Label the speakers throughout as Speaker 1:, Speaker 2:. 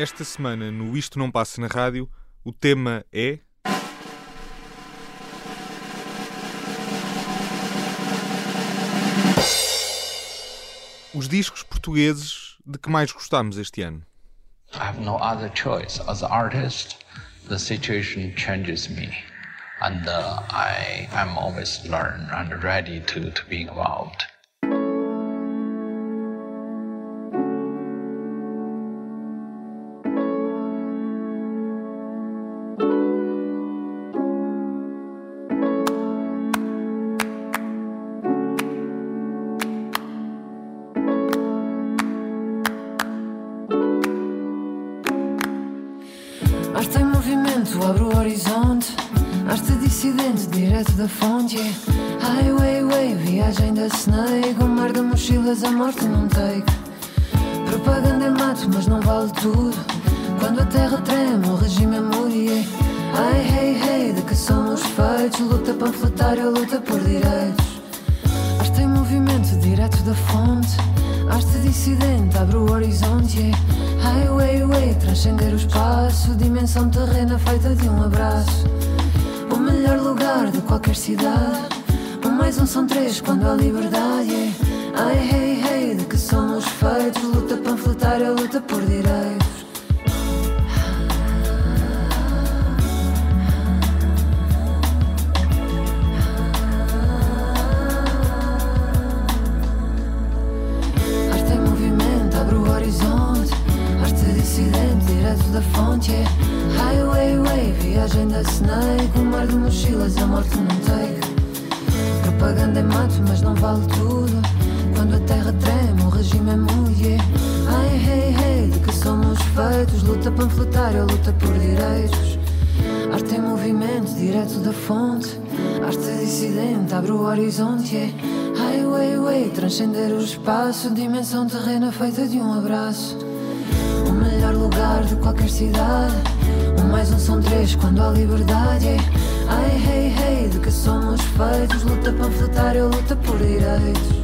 Speaker 1: Esta semana, no Isto Não Passa na Rádio, o tema é. Os discos portugueses de que mais gostamos este ano.
Speaker 2: I have no other choice. As artist, the situation changes me. And uh, I am always learn and ready to, to be involved.
Speaker 3: Dissidente, abre o horizonte. Highway, way, transcender o espaço. Dimensão terrena feita de um abraço. O melhor lugar de qualquer cidade. Um mais um são três quando há liberdade. Ai, hey, hey, de que somos feitos? Luta panfletária, luta por direitos. Mar de mochilas, a morte não take. Propaganda é mato, mas não vale tudo. Quando a terra treme, o regime é mulher. Ai, hey, hey, de que somos feitos? Luta panfletária, luta por direitos. Arte em movimento, direto da fonte. Arte dissidente, abre o horizonte. Highway, way, transcender o espaço. Dimensão terrena feita de um abraço. O melhor lugar de qualquer cidade. Mais um são três quando há liberdade. Ai, hey, hey, de que somos feitos? Luta panfletária, luta por direitos.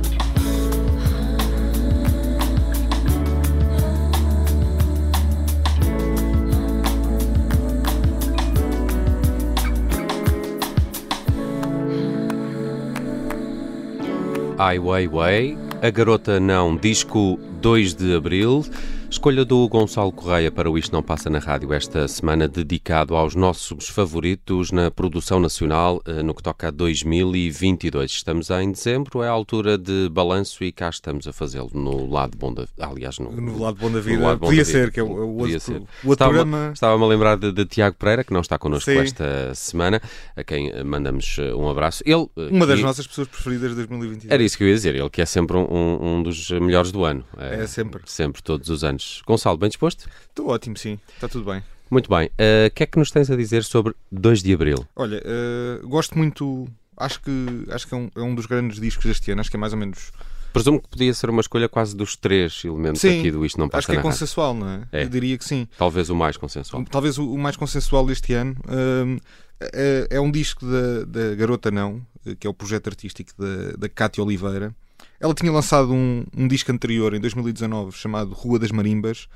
Speaker 4: Ai Weiwei, A Garota Não, disco 2 de Abril. Escolha do Gonçalo Correia para o Isto Não Passa na Rádio esta semana, dedicado aos nossos favoritos na produção nacional eh, no que toca a 2022. Estamos em dezembro, é a altura de balanço e cá estamos a fazê-lo no lado bom da aliás, no,
Speaker 1: No lado bom da vida.
Speaker 4: bom
Speaker 1: Podia
Speaker 4: da vida.
Speaker 1: ser, que é o, o outro,
Speaker 4: ser.
Speaker 1: o outro programa.
Speaker 4: estava-me a lembrar de, de Tiago Pereira, que não está connosco
Speaker 1: Sim.
Speaker 4: esta semana, a quem eh, mandamos eh, um abraço. Ele,
Speaker 1: Uma das
Speaker 4: que-
Speaker 1: nossas pessoas preferidas de 2022.
Speaker 4: Era isso que eu ia dizer, ele que é sempre um, um dos melhores do ano.
Speaker 1: É sempre.
Speaker 4: Sempre, todos os anos. Gonçalo, bem disposto?
Speaker 1: Estou ótimo, sim. Está tudo bem.
Speaker 4: Muito bem. Eh, O que é que nos tens a dizer sobre 2 de Abril?
Speaker 1: Olha, eh, gosto muito. Acho que, acho que é, um, é um dos grandes discos deste ano. Acho que é mais ou menos.
Speaker 4: Presumo que podia ser uma escolha quase dos três elementos
Speaker 1: Sim,
Speaker 4: aqui do Isto Não
Speaker 1: Acho
Speaker 4: Passa
Speaker 1: que é
Speaker 4: Rádio.
Speaker 1: consensual, não é?
Speaker 4: É.
Speaker 1: Eu diria que sim.
Speaker 4: Talvez o mais consensual.
Speaker 1: Talvez o, o mais consensual deste ano. Hum, é, é um disco da, da Garota Não, eh, que é o projeto artístico da, da Cátia Oliveira. Ela tinha lançado um, um disco anterior, em 2019, chamado Rua das Marimbas,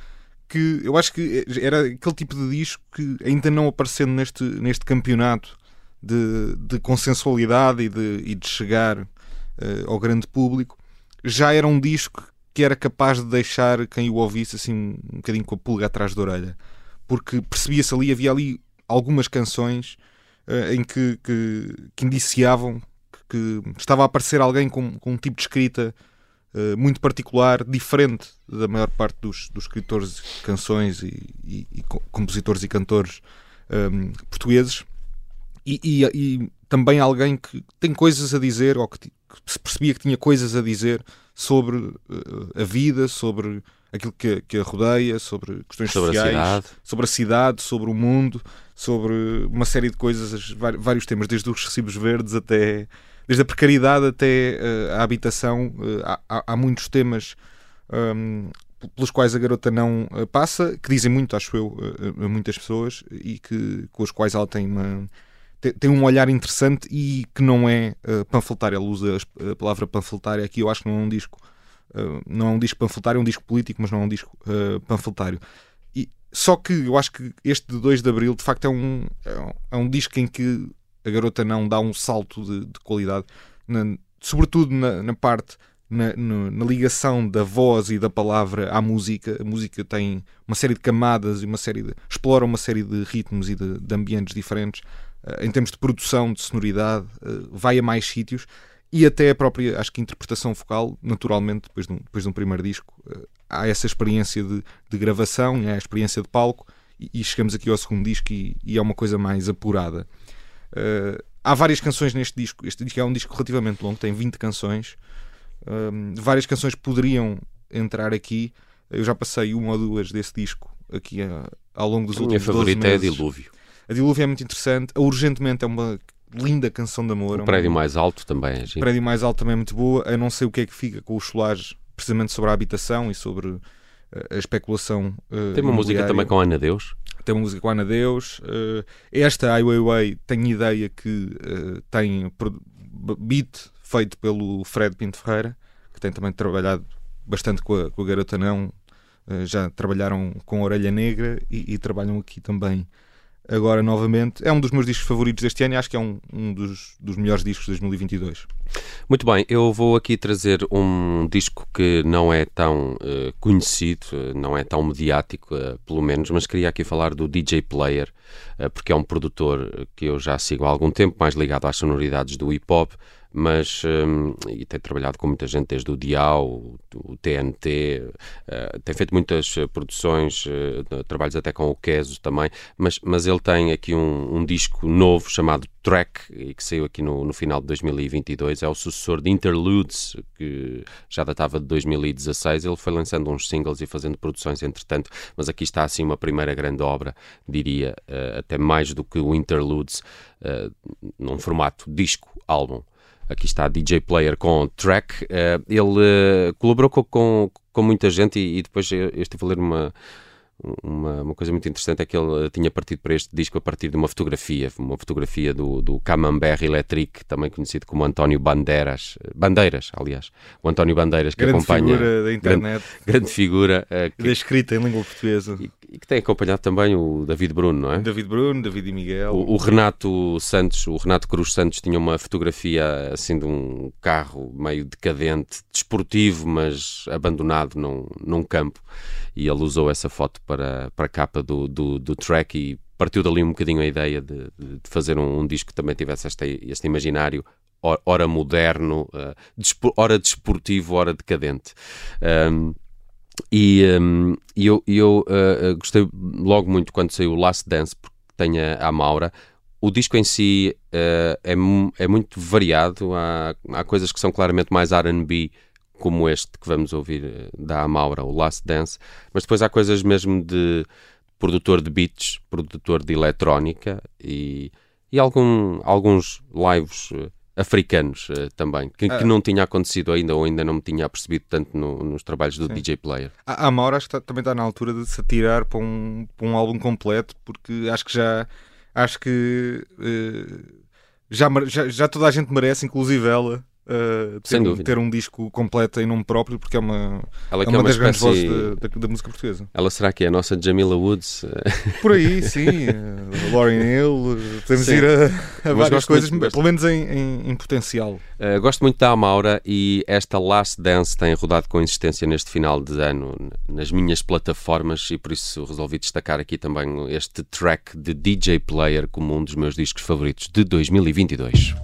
Speaker 1: que eu acho que era aquele tipo de disco que, ainda não aparecendo neste, neste campeonato de, de consensualidade e de, e de chegar eh, ao grande público, já era um disco que era capaz de deixar quem o ouvisse assim um bocadinho com a pulga atrás da orelha. Porque percebia-se ali, havia ali algumas canções eh, em que, que, que indiciavam que, estava a aparecer alguém com, com um tipo de escrita eh, muito particular, diferente da maior parte dos, dos escritores de canções e, e- e co- compositores e cantores ehm, portugueses. E, e- também alguém que tem coisas a dizer, ou que, que se percebia que tinha coisas a dizer sobre eh, a vida, sobre aquilo que, a- que a rodeia, sobre questões
Speaker 4: Sobre a
Speaker 1: sociais,
Speaker 4: cidade.
Speaker 1: sobre a cidade, sobre o mundo, sobre uma série de coisas, vários temas, desde os recibos verdes até desde a precariedade até eh, a habitação. eh, há, há- muitos temas hum, pelos quais a garota não uh, passa, que dizem muito, acho eu, a muitas pessoas e que, com os quais ela tem uma tem, um olhar interessante e que não é uh, panfletário. Ela usa a palavra panfletária aqui. Eu acho que não é um disco, uh, não é um disco panfletário, é um disco político, mas não é um disco uh, panfletário. E, só que eu acho que este de 2 de Abril, de facto, é um, é um, é um disco em que a garota não dá um salto de, de qualidade, na, sobretudo na, na parte na, na, ligação da voz e da palavra à música. A música tem uma série de camadas e uma série de, explora uma série de ritmos e de, de ambientes diferentes. Uh, em termos de produção, de sonoridade, uh, vai a mais sítios e até a própria, acho que interpretação vocal, naturalmente, depois de um, depois de um primeiro disco, uh, há essa experiência de, de gravação, há a experiência de palco e, e, chegamos aqui ao segundo disco e, e é uma coisa mais apurada. Há várias canções neste disco. Este disco é um disco relativamente longo, tem 20 canções. Um, várias canções poderiam entrar aqui. Eu já passei uma ou duas desse disco aqui a, ao longo dos a últimos
Speaker 4: minha favorita
Speaker 1: é
Speaker 4: a Dilúvio.
Speaker 1: A Dilúvio é muito interessante. A Urgentemente é uma linda canção de amor.
Speaker 4: O prédio mais alto também é
Speaker 1: O prédio mais alto também é muito boa. Eu não sei o que é que fica com os solares precisamente sobre a habitação e sobre a especulação. Uh,
Speaker 4: Tem uma música também com Ana Deus.
Speaker 1: Tem uma música com Ana Deus. Uh, esta, Ai Weiwei, tenho ideia que uh, tem beat feito pelo Fred Pinto Ferreira, que tem também trabalhado bastante com a, com a Garota Não, uh, já trabalharam com a Orelha Negra e, e, trabalham aqui também agora novamente. É um dos meus discos favoritos deste ano e acho que é um, um dos, dos melhores discos de 2022.
Speaker 4: Muito bem, eu vou aqui trazer um disco que não é tão uh, conhecido, uh, não é tão mediático, uh, pelo menos, mas queria aqui falar do DJ Player, porque é um produtor que eu já sigo há algum tempo, mais ligado às sonoridades do hip hop mas um, e tem trabalhado com muita gente desde o Dial, o, TNT, uh, tem feito muitas uh, produções, trabalhos até com o Queso também, mas, mas ele tem aqui um, um disco novo chamado Track, que saiu aqui no, no final de 2022, é o sucessor de Interludes, que já datava de 2016, ele foi lançando uns singles e fazendo produções entretanto, mas aqui está assim uma primeira grande obra, diria, até mais do que o Interludes, num formato disco-álbum. Aqui está DJ Player com Track. Uh, ele uh, colaborou com, com, com, muita gente e, e depois eu, eu estive a ler uma uma, uma, coisa muito interessante é que ele tinha partido para este disco a partir de uma fotografia, uma fotografia do, do Camembert Electric, também conhecido como António Bandeiras, Bandeiras, aliás, o António Bandeiras que
Speaker 1: grande
Speaker 4: acompanha
Speaker 1: figura da internet,
Speaker 4: grande, grande figura
Speaker 1: uh, que, da escrita em língua portuguesa
Speaker 4: e, e, que tem acompanhado também o David Bruno, não é?
Speaker 1: David Bruno, David e Miguel.
Speaker 4: O, o, Renato Santos, o Renato Cruz Santos tinha uma fotografia assim de um carro meio decadente, desportivo, mas abandonado num, num campo e ele usou essa foto para, para a capa do, do, do track e partiu dali um bocadinho a ideia de, de fazer um, um, disco que também tivesse este, este imaginário ora moderno, uh, ora desportivo, ora decadente. Um, e, um, eu, eu uh, gostei logo muito quando saiu o Last Dance, porque tem a, a Maura. O disco em si uh, é, é muito variado, há, há coisas que são claramente mais RB como este que vamos ouvir eh, da Amaura, o Last Dance, mas depois há coisas mesmo de produtor de beats, produtor de eletrónica e, e algum, alguns lives uh, africanos uh, também, que, que, ah. não tinha acontecido ainda ou ainda não me tinha percebido tanto no, nos trabalhos do Sim. DJ Player.
Speaker 1: A Amaura acho que tá, também está na altura de se atirar para um, para um álbum completo, porque acho que já acho que uh, já, já, já toda a gente merece, inclusive ela, uh, ter, ter, um disco completo em nome próprio, porque é uma,
Speaker 4: ela
Speaker 1: é uma,
Speaker 4: é uma
Speaker 1: das
Speaker 4: espécie...
Speaker 1: grandes vozes da, da, da, música portuguesa.
Speaker 4: Ela será que é a nossa Jamila Woods?
Speaker 1: Por aí, sim. Uh, Lauren Hill, podemos sim. ir a, a várias coisas, muito, pelo menos em, em, em potencial.
Speaker 4: Uh, gosto muito da Amaura e esta Last Dance tem rodado com insistência neste final de ano nas minhas plataformas e por isso resolvi destacar aqui também este track de DJ Player como um dos meus discos favoritos de 2022.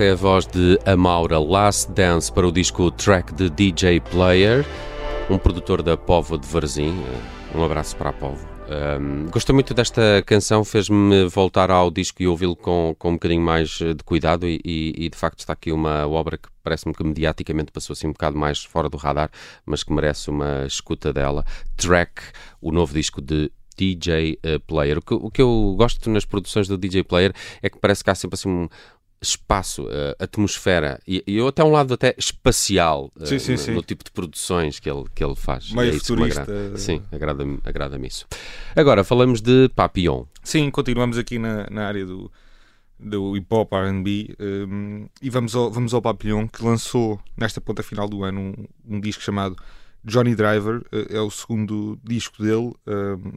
Speaker 4: Esta é a voz de Amaura Last Dance para o disco Track de DJ Player, um produtor da Povo de Varzim. Um abraço para a Povo. Um, gostei muito desta canção, fez-me voltar ao disco e ouvi-lo com, com um bocadinho mais eh, de cuidado e, e- e, de facto está aqui uma obra que parece-me que mediaticamente passou assim um bocado mais fora do radar, mas que merece uma escuta dela. Track, o novo disco de DJ eh, Player. O que, o que eu gosto nas produções do DJ Player é que parece que há sempre assim um espaço, eh, atmosfera e, e até um lado até espacial eh,
Speaker 1: Sim, sim,
Speaker 4: no,
Speaker 1: sim.
Speaker 4: no tipo de produções que ele, que ele faz.
Speaker 1: Meio
Speaker 4: é isso que me
Speaker 1: futurista.
Speaker 4: agrada. Sim, agrada-me agrada isso. Agora falamos de Papillon.
Speaker 1: Sim, continuamos aqui na, na área do, do hip hop RB um, e vamos ao, vamos ao Papillon que lançou nesta ponta final do ano um, um disco chamado Johnny Driver. eh, é o segundo disco dele. um,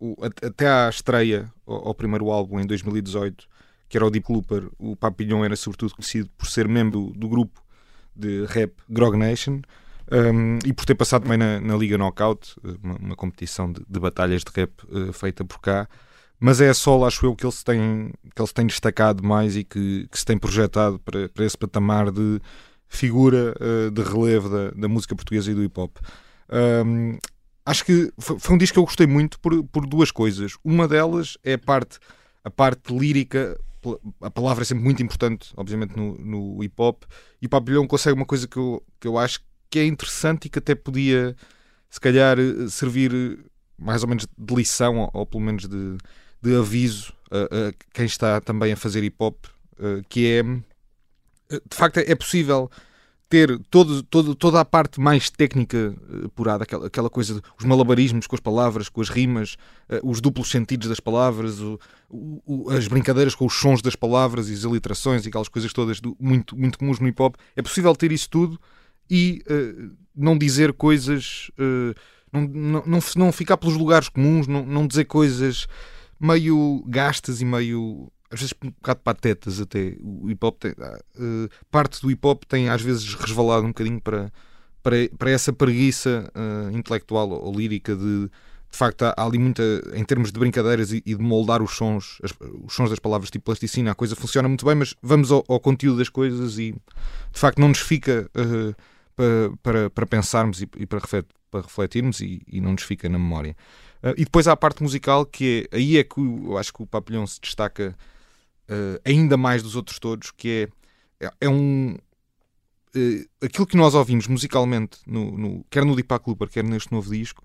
Speaker 1: o- at- até à estreia ao, ao primeiro álbum em 2018, que era o Deep Looper, o Papillon era sobretudo conhecido por ser membro do grupo de rap Grog Nation. um, e por ter passado também na, na Liga Knockout, uma, uma competição de, de batalhas de rap eh, feita por cá, mas é a solo, acho eu, que ele se tem, que ele se tem destacado mais e que, que se tem projetado para, para esse patamar de figura eh, de relevo da, da música portuguesa e do hip hop. Um, acho que foi, foi um disco que eu gostei muito por, por duas coisas. Uma delas é a parte, a parte lírica. A palavra é sempre muito importante, obviamente, no, no hip hop. E o Papilhão consegue uma coisa que eu, que eu acho que é interessante e que até podia, se calhar, eh, servir eh, mais ou menos de lição, ou, ou pelo menos de, de aviso a, a quem está também a fazer hip hop, eh, que é de facto é possível ter todo, todo, toda a parte mais técnica eh, apurada, aquela, aquela coisa, os malabarismos com as palavras, com as rimas, eh, os duplos sentidos das palavras, o- o- as brincadeiras com os sons das palavras e as aliterações e aquelas coisas todas do- muito, muito comuns no hip hop. É possível ter isso tudo e eh, não dizer coisas, eh, não, não, não, não ficar pelos lugares comuns, não, não dizer coisas meio gastas e meio às vezes um bocado patetas até. O hip hop tem, eh, parte do hip hop tem às vezes resvalado um bocadinho para, para, para essa preguiça eh, intelectual ou, lírica de de facto há, ali muita em termos de brincadeiras e, e de moldar os sons as- os sons das palavras tipo plasticina a coisa funciona muito bem mas vamos ao, ao conteúdo das coisas e de facto não nos fica eh, para, para, para pensarmos e, e para, reflet- para refletirmos e, e não nos fica na memória Uh, e depois há a parte musical que é aí é que eu acho que o Papilhão se destaca uh, ainda mais dos outros todos, que é, é, é um uh, aquilo que nós ouvimos musicalmente, no, no- quer no Deepak Looper, quer neste novo disco,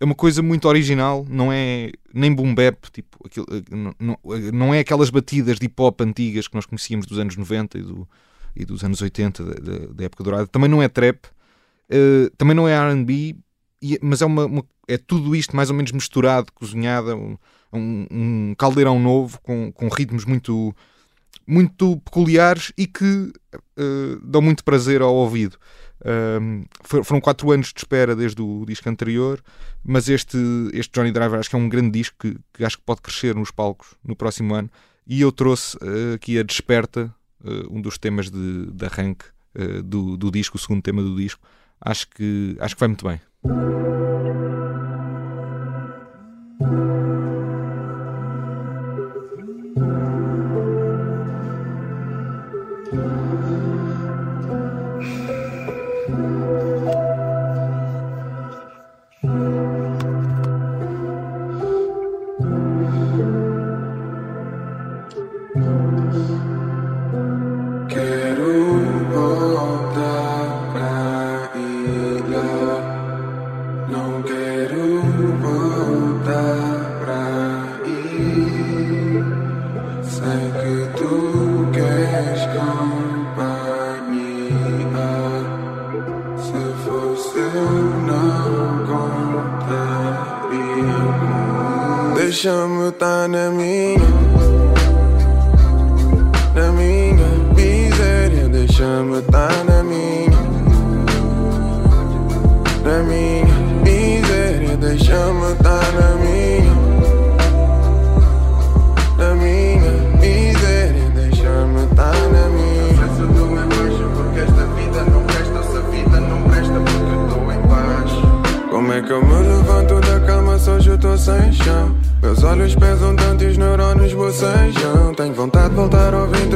Speaker 1: é uma coisa muito original, não é nem boom bap, tipo, aquilo, uh, não, não- é aquelas batidas de hip hop antigas que nós conhecíamos dos anos 90 e, do- e dos anos 80, da, da- época dourada, também não é trap, uh, também não é RB, e- mas é, uma, uma- é tudo isto mais ou menos misturado, cozinhado, um, um, um caldeirão novo com, com ritmos muito, muito peculiares e que eh, dão muito prazer ao ouvido. For- foram quatro anos de espera desde o disco anterior, mas este, este Johnny Driver acho que é um grande disco que, que acho que pode crescer nos palcos no próximo ano. E eu trouxe eh, aqui a Desperta, eh, um dos temas de, de arranque do, do disco, o segundo tema do disco. Acho que, acho que vai muito bem.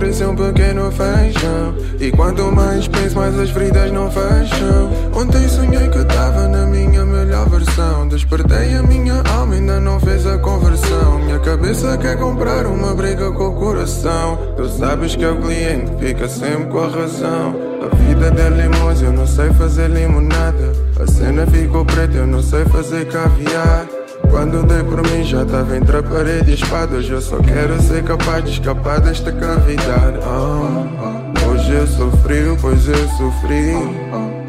Speaker 5: E ser um pequeno feijão E quanto mais penso, mais as feridas não fecham. Ontem sonhei que estava na minha melhor versão. Despertei a minha alma, ainda não fez a conversão. Minha cabeça quer comprar uma briga com o coração. Tu sabes que é o cliente fica sempre com a razão. A vida é limosa, eu não sei fazer limonada. A cena ficou preta, eu não sei fazer caviar quando dei por mim já estava entre a parede e espada. Hoje eu só quero ser capaz de escapar desta cavidade. Oh, Hoje eu sou frio, pois eu sofri.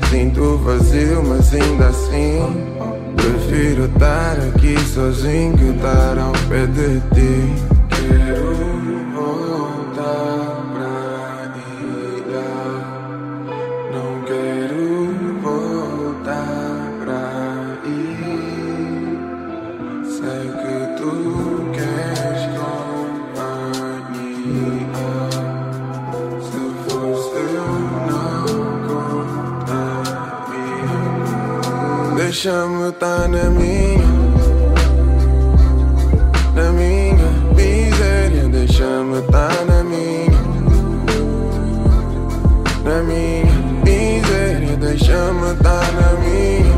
Speaker 5: Sinto vazio, mas ainda assim Prefiro estar aqui sozinho que estar ao pé de ti Deixa-me estar na minha, na minha miséria. Deixa-me estar na minha, na minha miséria. Deixa-me estar na minha.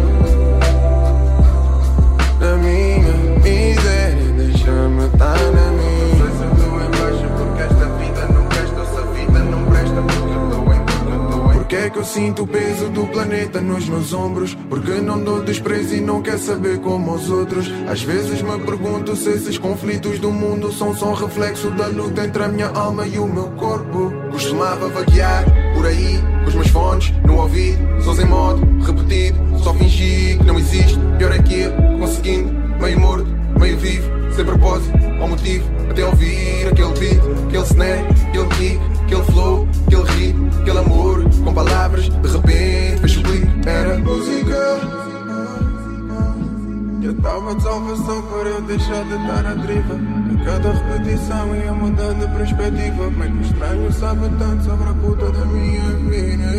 Speaker 5: Na minha miséria, deixa-me estar na minha. Pressa estou em baixo porque esta vida não presta, essa vida não presta porque eu estou em, porque eu. Porque é que eu sinto planeta nos meus ombros? Porque não dou desprezo e não quer saber como os outros. Às vezes me pergunto se esses conflitos do mundo são só um reflexo da luta entre a minha alma e o meu corpo. Costumava vaguear por aí com os meus fones no ouvido, sons em modo repetido. Só fingi que não existe. Pior é que eu, conseguindo, meio morto, meio vivo, sem propósito ou motivo. Até ouvir aquele beat, aquele snare, aquele kick, aquele flow, aquele ritmo, aquele amor. Com palavras, de repente, fez o clique. Era música. Eu tava de salvação para eu deixar de estar à deriva. A cada repetição ia mudando a perspectiva é que estranho sabe tanto sobre a puta da minha vida.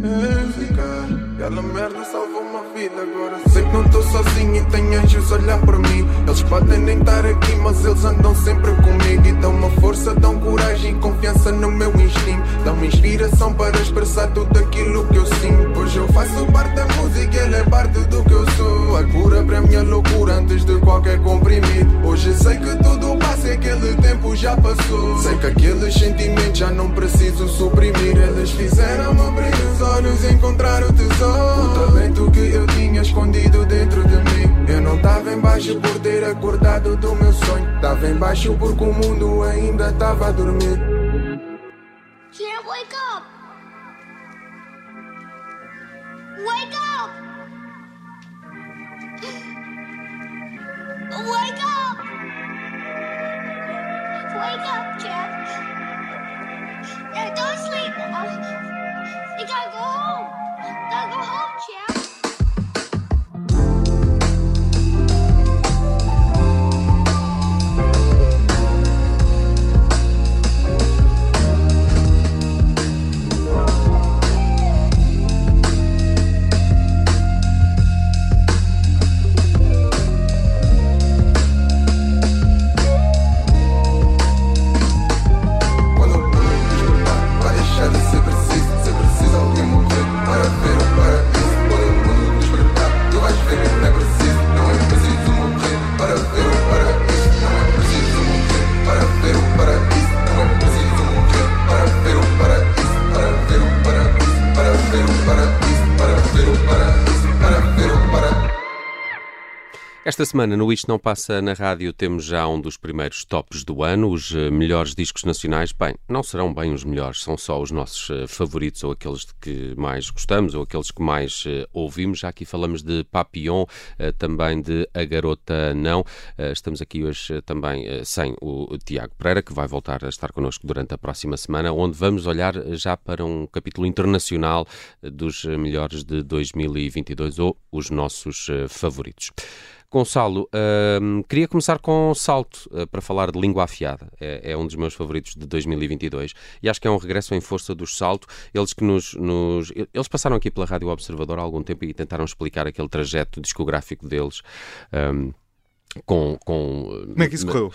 Speaker 5: Música Aquela merda salvou vida Agora sei que não tô sozinho e tem anjos a olhar por mim. Eles podem nem estar aqui mas eles andam sempre comigo. E dão uma força, dão coragem e confiança no meu instinto. Dão-me inspiração para expressar tudo aquilo que eu sinto. Hoje eu faço parte da música, ele é parte do que eu sou. A cura para a minha loucura antes de qualquer comprimido. Hoje sei que tudo passa e aquele tempo já passou. Sei que aqueles sentimentos já não preciso suprimir. Eles fizeram-me abrir os olhos e encontrar o tesouro O talento que eu tinha escondido dentro de mim Eu não tava em baixo por ter acordado do meu sonho Tava em baixo porque o mundo ainda tava a dormir
Speaker 6: Can't wake up! Wake up! Wake up! Wake up, Jeff! Yeah, don't sleep now. You gotta go home. Gotta go home, Jeff.
Speaker 4: Esta semana no Isto Não Passa na Rádio temos já um dos primeiros tops do ano, os eh, melhores discos nacionais. Bem, não serão bem os melhores, são só os nossos eh, favoritos ou aqueles de que mais gostamos ou aqueles que mais eh, ouvimos. Já aqui falamos de Papillon, também de A Garota Não. Estamos aqui hoje também sem o Tiago Pereira, que vai voltar a estar connosco durante a próxima semana, onde vamos olhar já para um capítulo internacional dos melhores de 2022 ou os nossos favoritos. Gonçalo, hum, queria começar com Salto, uh, para falar de língua afiada. É, é um dos meus favoritos de 2022 e acho que é um regresso em força dos Salto. Eles que nos, nos- Eles passaram aqui pela Rádio Observador há algum tempo e tentaram explicar aquele trajeto discográfico deles. hum, com, com,
Speaker 1: Como é que isso correu?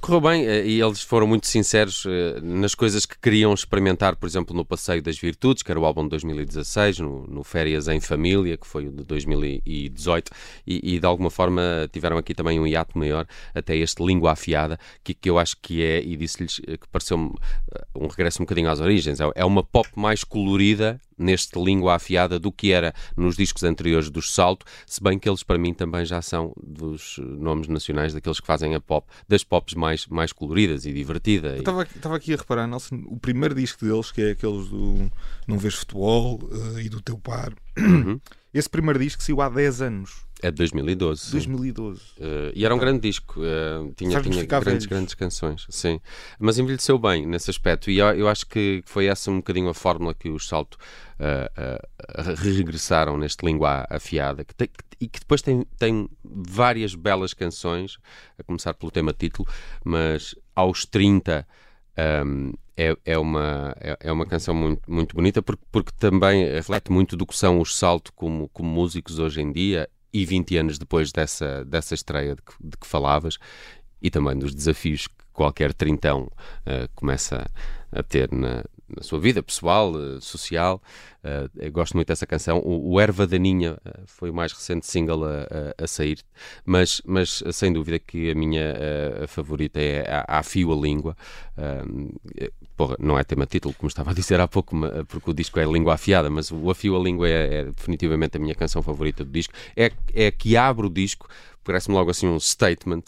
Speaker 4: Correu bem eh, e eles foram muito sinceros eh, nas coisas que queriam experimentar, por exemplo, no Passeio das Virtudes, que era o álbum de 2016, no, no Férias em Família, que foi o de 2018, e, e de alguma forma tiveram aqui também um hiato maior até este Língua Afiada, que, que eu acho que é, e disse-lhes eh, que pareceu-me eh, um regresso um bocadinho às origens. É- É uma pop mais colorida neste Língua Afiada do que era nos discos anteriores dos Salto, se bem que eles para mim também já são dos eh, nomes nacionais daqueles que fazem a pop, das pops mais, mais coloridas e divertida. E-
Speaker 1: estava aqui- a reparar, Nelson, o primeiro disco deles, que é aqueles do Não Vês Futebol eh, e do Teu Par.
Speaker 4: Uhum.
Speaker 1: Esse primeiro disco saiu há 10 anos,
Speaker 4: É de 2012. sim.
Speaker 1: 2012.
Speaker 4: Eh, e era um grande disco, eh, tinha, tinha grandes,
Speaker 1: velhos.
Speaker 4: grandes canções, sim. Mas envelheceu bem nesse aspecto, e eu, eu acho que foi essa um bocadinho a fórmula que os Salto eh, regressaram neste língua afiada, que tem- e que depois tem, tem várias belas canções, a começar pelo tema título, mas aos 30. um, é, é, uma, é, é uma canção muito, muito bonita porque, porque também reflete muito do que são os Salto como, como músicos hoje em dia e 20 anos depois dessa, dessa estreia de que, de que falavas e também dos desafios que qualquer trintão eh, começa a ter na, na sua vida pessoal, eh, social. Eh, gosto muito dessa canção. O, Erva Daninha eh, foi o mais recente single a, a- a sair, mas, mas sem dúvida que a minha eh, favorita é a, a Fio a Língua. Porra, não é tema título, como estava a dizer há pouco, porque o disco é Língua Afiada, mas o Afio a Língua é, é definitivamente a minha canção favorita do disco. É, é a que abre o disco, parece-me logo assim um statement.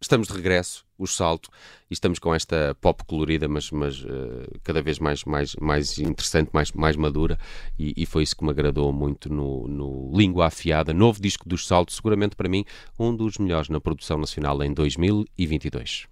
Speaker 4: Estamos de regresso, o salto, e estamos com esta pop colorida, mas, mas eh, cada vez mais, mais, mais interessante, mais, mais madura, e, e foi isso que me agradou muito no, no Língua Afiada, novo disco dos saltos, seguramente para mim um dos melhores na produção nacional em 2022.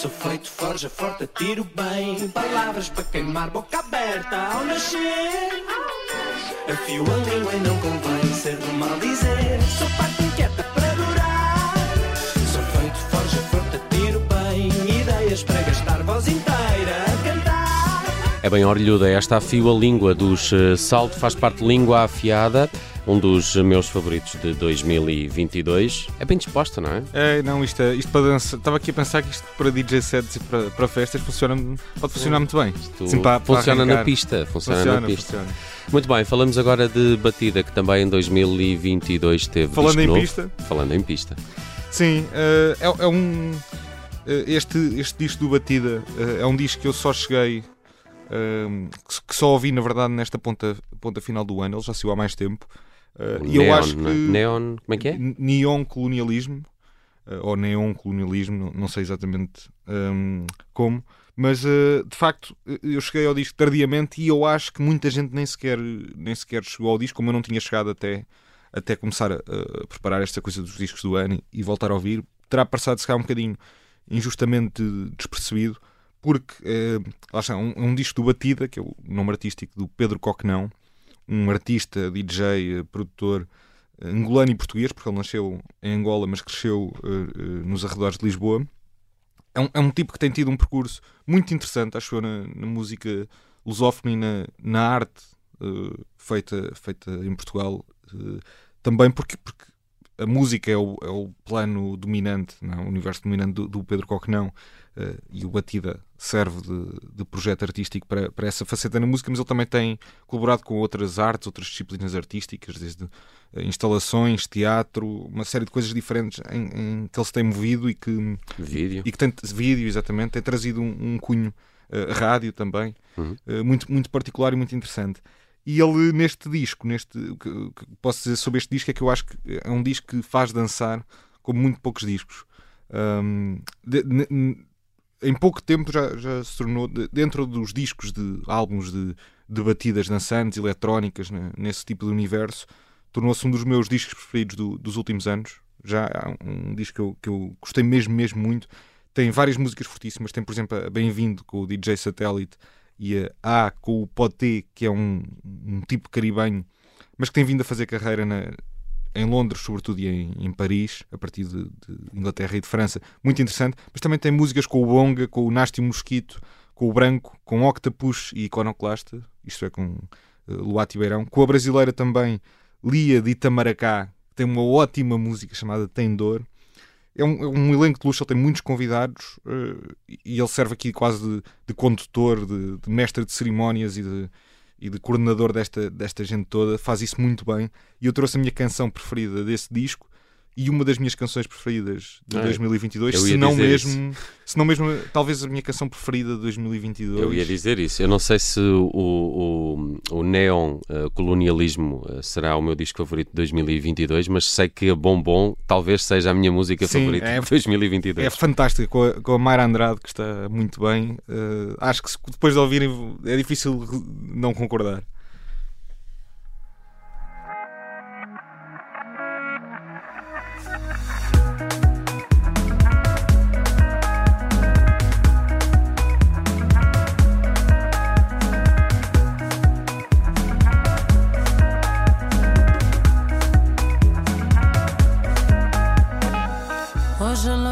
Speaker 3: Sou
Speaker 7: feito forja forte, atiro bem. Palavras para queimar boca aberta ao nascer. Afio a língua e não convém ser do mal dizer. Sou parte inquieta para durar. Sou feito forja forte, atiro bem. Ideias para gastar voz inteira a cantar.
Speaker 4: É bem orlhuda esta afio a língua dos eh, Salto, faz parte Língua Afiada, um dos meus favoritos de 2022. É bem disposta, não é?
Speaker 1: É, não, isto, é- isto para dança. Estava aqui a pensar que isto para DJ sets e para, para festas funciona, pode funcionar muito bem.
Speaker 4: Isto
Speaker 1: Sim, para- para
Speaker 4: funciona na pista, funciona,
Speaker 1: Funciona,
Speaker 4: na pista.
Speaker 1: funciona.
Speaker 4: Muito bem, falamos agora de Batida, que também em 2022 teve
Speaker 1: Falando em
Speaker 4: novo.
Speaker 1: pista.
Speaker 4: Falando em pista.
Speaker 1: Sim, eh, é, é um. eh, este, este disco do Batida eh, é um disco que eu só cheguei. que só ouvi, na verdade, nesta ponta, ponta final do ano. Ele já saiu há mais tempo.
Speaker 4: O
Speaker 1: e eu
Speaker 4: Neon,
Speaker 1: acho que.
Speaker 4: não é? Neon, como é que é?
Speaker 1: Neon colonialismo eh, ou neon colonialismo, não, sei exatamente ehm, como, mas eh, de facto eh, eu cheguei ao disco tardiamente e eu acho que muita gente nem sequer, nem sequer chegou ao disco, como eu não tinha chegado até, até começar a, a preparar esta coisa dos discos do ano e voltar a ouvir, terá passado se calhar um bocadinho injustamente despercebido. Porque eh, lá está, um, um disco do Batida, que é o nome artístico do Pedro Coquenão, um artista, DJ, produtor eh, angolano e português, porque ele nasceu em Angola, mas cresceu eh, eh, nos arredores de Lisboa. É um, é um tipo que tem tido um percurso muito interessante, acho eu, na, na música lusófona e na, na arte eh, feita, feita em Portugal. eh, também porque, porque a música é o, é o plano dominante, não é? o universo dominante do, do Pedro Coquenão eh, e o Batida serve de, de projeto artístico para, para essa faceta na música, mas ele também tem colaborado com outras artes, outras disciplinas artísticas, desde eh, instalações, teatro, uma série de coisas diferentes em, em que ele se tem movido e que,
Speaker 4: Vídeo.
Speaker 1: e que tem vídeo, exatamente, tem trazido um, um cunho eh, rádio também,
Speaker 4: Uhum.
Speaker 1: eh, muito, muito particular e muito interessante. E ele, neste disco, neste, que, que posso dizer sobre este disco é que eu acho que é um disco que faz dançar como muito poucos discos. Ahm, de- ne- em pouco tempo já, já se tornou, de- dentro dos discos de álbuns de, de batidas dançantes, eletrónicas, né, nesse tipo de universo, tornou-se um dos meus discos preferidos do- dos últimos anos. Já há um disco que eu, que eu gostei mesmo, mesmo muito. Tem várias músicas fortíssimas. Tem, por exemplo, a Bem-vindo com o DJ Satellite e a A com o Poté, que é um, um tipo caribenho, mas que tem vindo a fazer carreira na- em Londres, sobretudo, e em, em Paris, a partir de, de Inglaterra e de França. Muito interessante. Mas também tem músicas com o Bonga, com o Nasty Mosquito, com o Branco, com Octopus e Iconoclasta, isto é, com uh, Luati Beirão. Com a brasileira também, Lia de Itamaracá, que tem uma ótima música chamada Tem Dor. É um, é um elenco de luxo, ele tem muitos convidados eh, e ele serve aqui quase de, de condutor, de, de mestre de cerimónias e de, e de coordenador desta, desta gente toda. Faz isso muito bem. E eu trouxe a minha canção preferida desse disco e uma das minhas canções preferidas de
Speaker 4: Ah,
Speaker 1: 2022,
Speaker 4: eu
Speaker 1: se não, mesmo, se não mesmo, talvez a minha canção preferida de 2022.
Speaker 4: Eu ia dizer isso. Eu não sei se o, o, o Neon eh, Colonialismo eh, será o meu disco favorito de 2022, mas sei que a Bombom talvez seja a minha música
Speaker 1: Sim,
Speaker 4: favorita
Speaker 1: é-
Speaker 4: de 2022.
Speaker 1: É fantástica com a, com a Mayra Andrade, que está muito bem. Eh, acho que depois de ouvirem é difícil não concordar.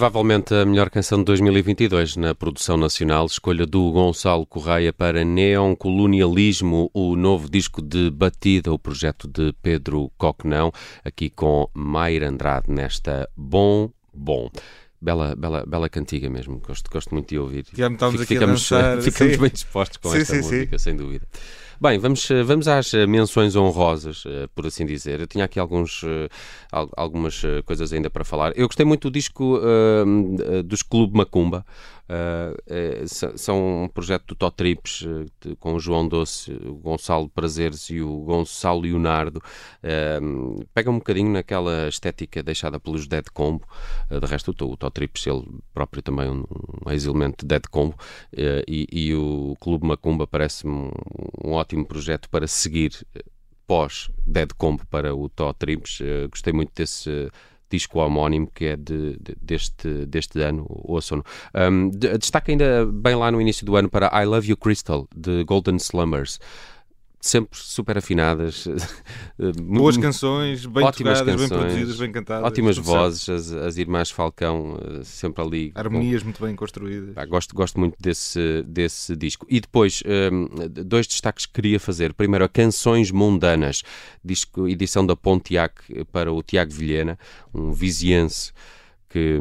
Speaker 4: Provavelmente a melhor canção de 2022 na produção nacional, escolha do Gonçalo Correia para Neon Colonialismo, o novo disco de Batida, o projeto de Pedro Coquenão, aqui com Mair Andrade nesta Bom Bom. Bela, bela, bela cantiga mesmo, gosto, gosto muito de ouvir.
Speaker 1: Estamos aqui a
Speaker 4: ficamos,
Speaker 1: dançar,
Speaker 4: ficamos
Speaker 1: sim.
Speaker 4: bem dispostos com
Speaker 1: Sim,
Speaker 4: esta
Speaker 1: sim.
Speaker 4: música, sem dúvida. Bem, vamos, eh, vamos às eh, menções honrosas, eh, por assim dizer. Eu tinha aqui alguns, al- algumas coisas ainda para falar. Eu gostei muito do disco eh, dos Clube Macumba. S- são um projeto do Tó Trips eh, de- com o João Doce, o Gonçalo Prazeres e o Gonçalo Leonardo. Eh, pega um bocadinho naquela estética deixada pelos Dead Combo. De resto, o o Tó Trips, ele próprio também é um, um ex-elemento de Dead Combo. E, e o Clube Macumba parece-me um, um ótimo projeto para seguir pós Dead Combo para o Tó Trips. Eh, gostei muito desse disco homónimo que é de, de- deste, deste ano, ouçam-no. Um, de- destaca ainda bem lá no início do ano para I Love You Crystal, de Golden Slumbers. Sempre super afinadas. eh,
Speaker 1: Boas canções, bem
Speaker 4: Ótimas
Speaker 1: tocadas, bem
Speaker 4: canções,
Speaker 1: produzidas, bem cantadas.
Speaker 4: Ótimas vozes, as, as irmãs Falcão, eh, sempre ali. com-
Speaker 1: Harmonias muito bem construídas.
Speaker 4: Gosto, gosto muito desse, desse disco. E depois, hum, dois destaques que queria fazer. Primeiro, a Canções Mundanas, disco, edição da Pontiac para o Tiago Vilhena, um viziense que,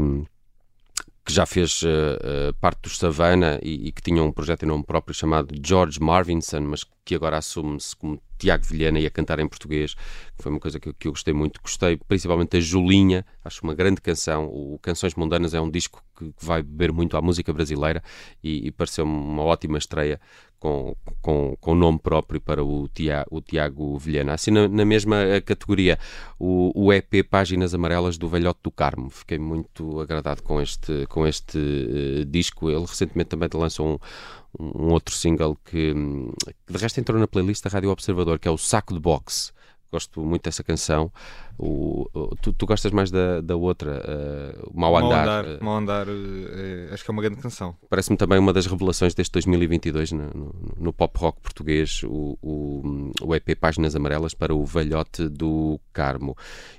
Speaker 4: que já fez eh, parte dos Savana e, e que tinha um projeto em nome próprio chamado George Marvinson, mas que agora assume-se como Tiago Vilhena e a cantar em português, que foi uma coisa que, que eu gostei muito. Gostei principalmente da Julinha, acho uma grande canção. O Canções Mundanas é um disco que, que vai beber muito à música brasileira e, e pareceu-me uma ótima estreia com, com, com nome próprio para o, Tia, o Tiago Vilhena. Assim, na, na mesma eh, categoria, o, o EP Páginas Amarelas do Velhote do Carmo. Fiquei muito agradado com este, com este eh, disco. Ele recentemente também lançou um, um outro single que, que de resto entrou na playlist da Rádio Observador, que é o Saco de Boxe. Gosto muito dessa canção. O, o- tu, tu gostas mais da, da outra, o Mau
Speaker 1: Mau
Speaker 4: Andar.
Speaker 1: andar,
Speaker 4: eh,
Speaker 1: Mau andar eh, acho que é uma grande canção.
Speaker 4: Parece-me também uma das revelações deste 2022 no, no- no pop rock português, o, o, o EP Páginas Amarelas para o Velhote do Carmo.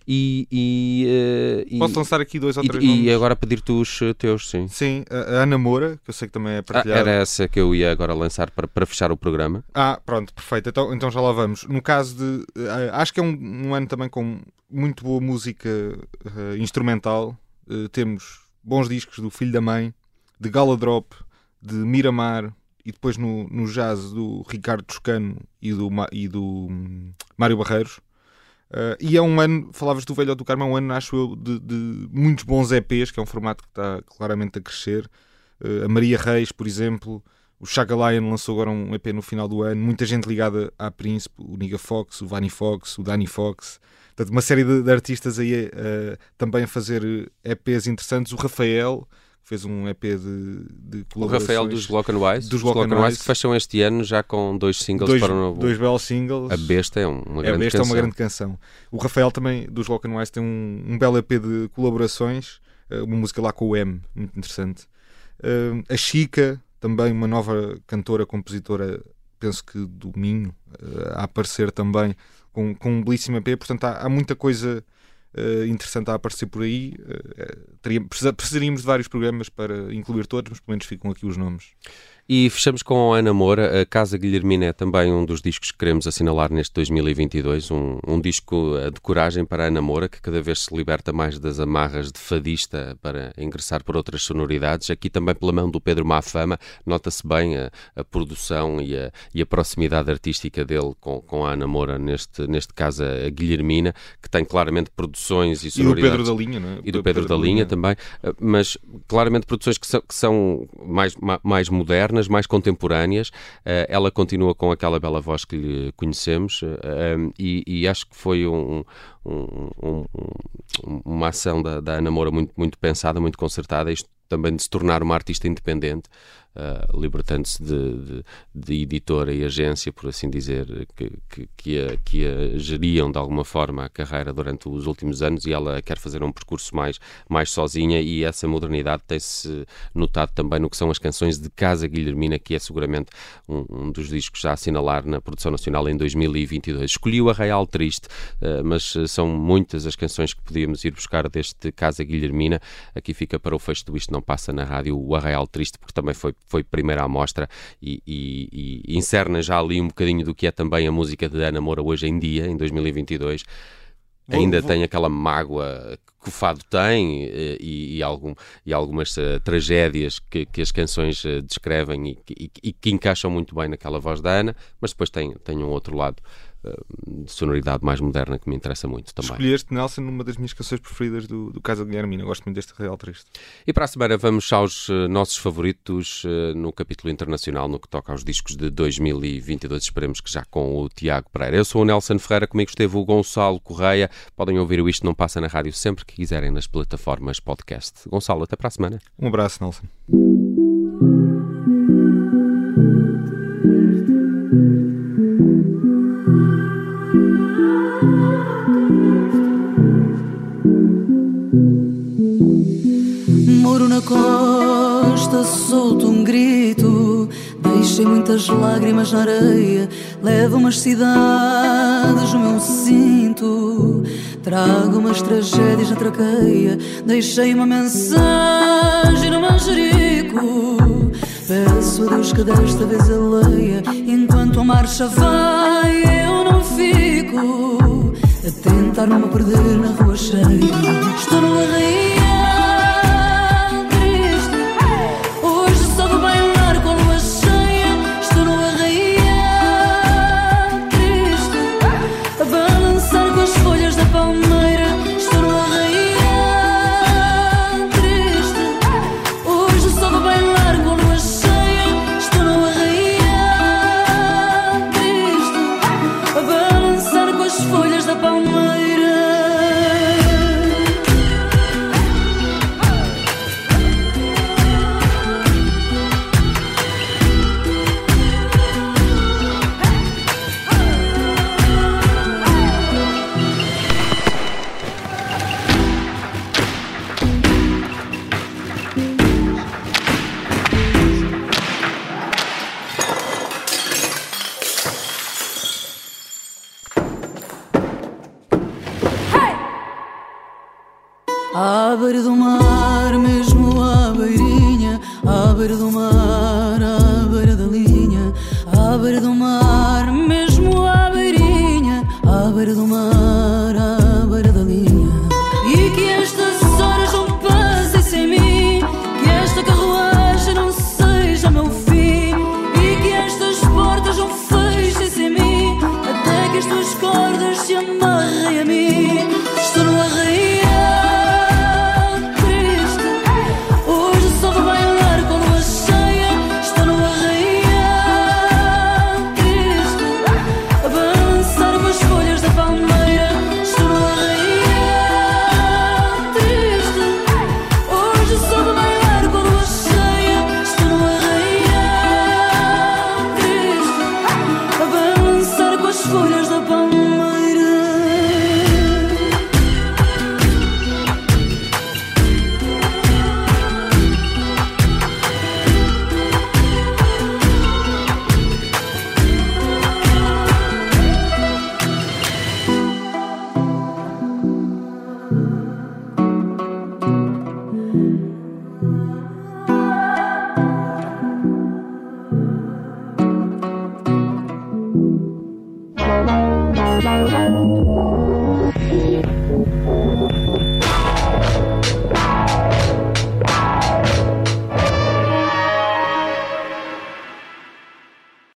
Speaker 4: E, e, eh, e-
Speaker 1: Posso lançar aqui dois ou
Speaker 4: e-
Speaker 1: três
Speaker 4: e
Speaker 1: nomes?
Speaker 4: agora pedir-te os teus, sim.
Speaker 1: Sim, a Ana Moura, que eu sei que também é
Speaker 4: Ah,
Speaker 1: partilhada.
Speaker 4: era essa que eu ia agora lançar para, para fechar o programa.
Speaker 1: Ah, pronto, perfeito. Então, então já lá vamos. No caso de. acho que é um, um ano também com muito boa música eh, instrumental. Eh, temos bons discos do Filho da Mãe, de Gala Drop, de Miramar e depois no, no jazz do Ricardo Toscano e do, e do hum, Mário Barreiros. Eh, e é um ano, falavas do Velhote do Carmo, é um ano, acho eu, de, de muitos bons EPs, que é um formato que está claramente a crescer. A Maria Reis, por exemplo, o Chaka Lion lançou agora um EP no final do ano. Muita gente ligada à Príncipe, o Niga Fox, o Vani Fox, o Danny Fox. Portanto, uma série de, de artistas aí eh, também a fazer EPs interessantes. O Rafael fez um EP de, de
Speaker 4: O. Rafael dos Glock and Wise,
Speaker 1: Dos
Speaker 4: os
Speaker 1: Glock and
Speaker 4: Glock and
Speaker 1: Wise.
Speaker 4: que fecham este ano já com dois singles
Speaker 1: dois,
Speaker 4: para o novo.
Speaker 1: dois belos singles.
Speaker 4: A Besta é um- uma
Speaker 1: É,
Speaker 4: grande
Speaker 1: esta é
Speaker 4: canção.
Speaker 1: uma grande canção. O Rafael também, dos Lock and Wise, tem um, um belo EP de colaborações, eh, uma música lá com o M, muito interessante. Eh, a Chica, também uma nova cantora, compositora, penso que do Minho, eh, a aparecer também com, com um belíssimo EP. Portanto, há, há muita coisa eh, interessante a aparecer por aí. Eh, teria- precisa- precisaríamos de vários programas para incluir todos, mas pelo menos ficam aqui os nomes.
Speaker 4: E fechamos com a Ana Moura. A Casa Guilhermina é também um dos discos que queremos assinalar neste 2022. Um, um disco eh, de coragem para a Ana Moura, que cada vez se liberta mais das amarras de fadista para ingressar por outras sonoridades. Aqui também pela mão do Pedro Mafama, nota-se bem a, a produção e a, e a proximidade artística dele com, com a Ana Moura, neste, neste caso a Guilhermina, que tem claramente produções e
Speaker 1: E do
Speaker 4: sonoridades
Speaker 1: Pedro da Linha, não é?
Speaker 4: e do Pedro, da Linha também, eh, mas claramente produções que são, que são mais, ma- mais modernas, mais contemporâneas. Eh, Ela continua com aquela bela voz que lhe conhecemos eh, e, e acho que foi um- um- um- uma ação da, da Ana Moura muito, muito pensada, muito concertada. Isto também de se tornar uma artista independente. Uh, libertando-se de, de, de, editora e agência, por assim dizer, que, que, que, a, que a geriam de alguma forma a carreira durante os últimos anos e ela quer fazer um percurso mais, mais sozinha e essa modernidade tem-se notado também no que são as canções de Casa Guilhermina, que é seguramente um, um dos discos a assinalar na produção nacional em 2022. Escolhi o Arraial Triste, uh, mas são muitas as canções que podíamos ir buscar deste Casa Guilhermina. Aqui fica para o fecho do Isto Não Passa na Rádio o Arraial Triste, porque também foi, foi primeira amostra e, e, e incerna já ali um bocadinho do que é também a música de Ana Moura hoje em dia, em 2022.
Speaker 1: Vou-
Speaker 4: Ainda
Speaker 1: vou-
Speaker 4: tem aquela mágoa que o fado tem eh, e, e, algum, e algumas eh, tragédias que, que as canções eh, descrevem e, que- e, e que encaixam muito bem naquela voz da Ana, mas depois tem, tem um outro lado sonoridade mais moderna que me interessa muito também.
Speaker 1: Escolheste Nelson numa das minhas canções preferidas do, do Casa Guilhermina. Eu gosto muito deste Real Triste.
Speaker 4: E para a semana vamos aos eh, nossos favoritos eh, no capítulo internacional, no que toca aos discos de 2022. Esperemos que já com o Tiago Pereira. Eu sou o Nelson Ferreira, comigo esteve o Gonçalo Correia. Podem ouvir o Isto Não Passa na Rádio sempre que quiserem nas plataformas podcast. Gonçalo, até para a semana.
Speaker 1: Um abraço, Nelson.
Speaker 8: Moro na costa, solto um grito. Deixei muitas lágrimas na areia. Levo umas cidades no meu cinto. Trago umas tragédias na traqueia. Deixei uma mensagem no manjerico. Peço a Deus que desta vez ele leia. Enquanto a marcha vai, eu não fico. A tentar não me perder na rua cheia. Estou no arraio.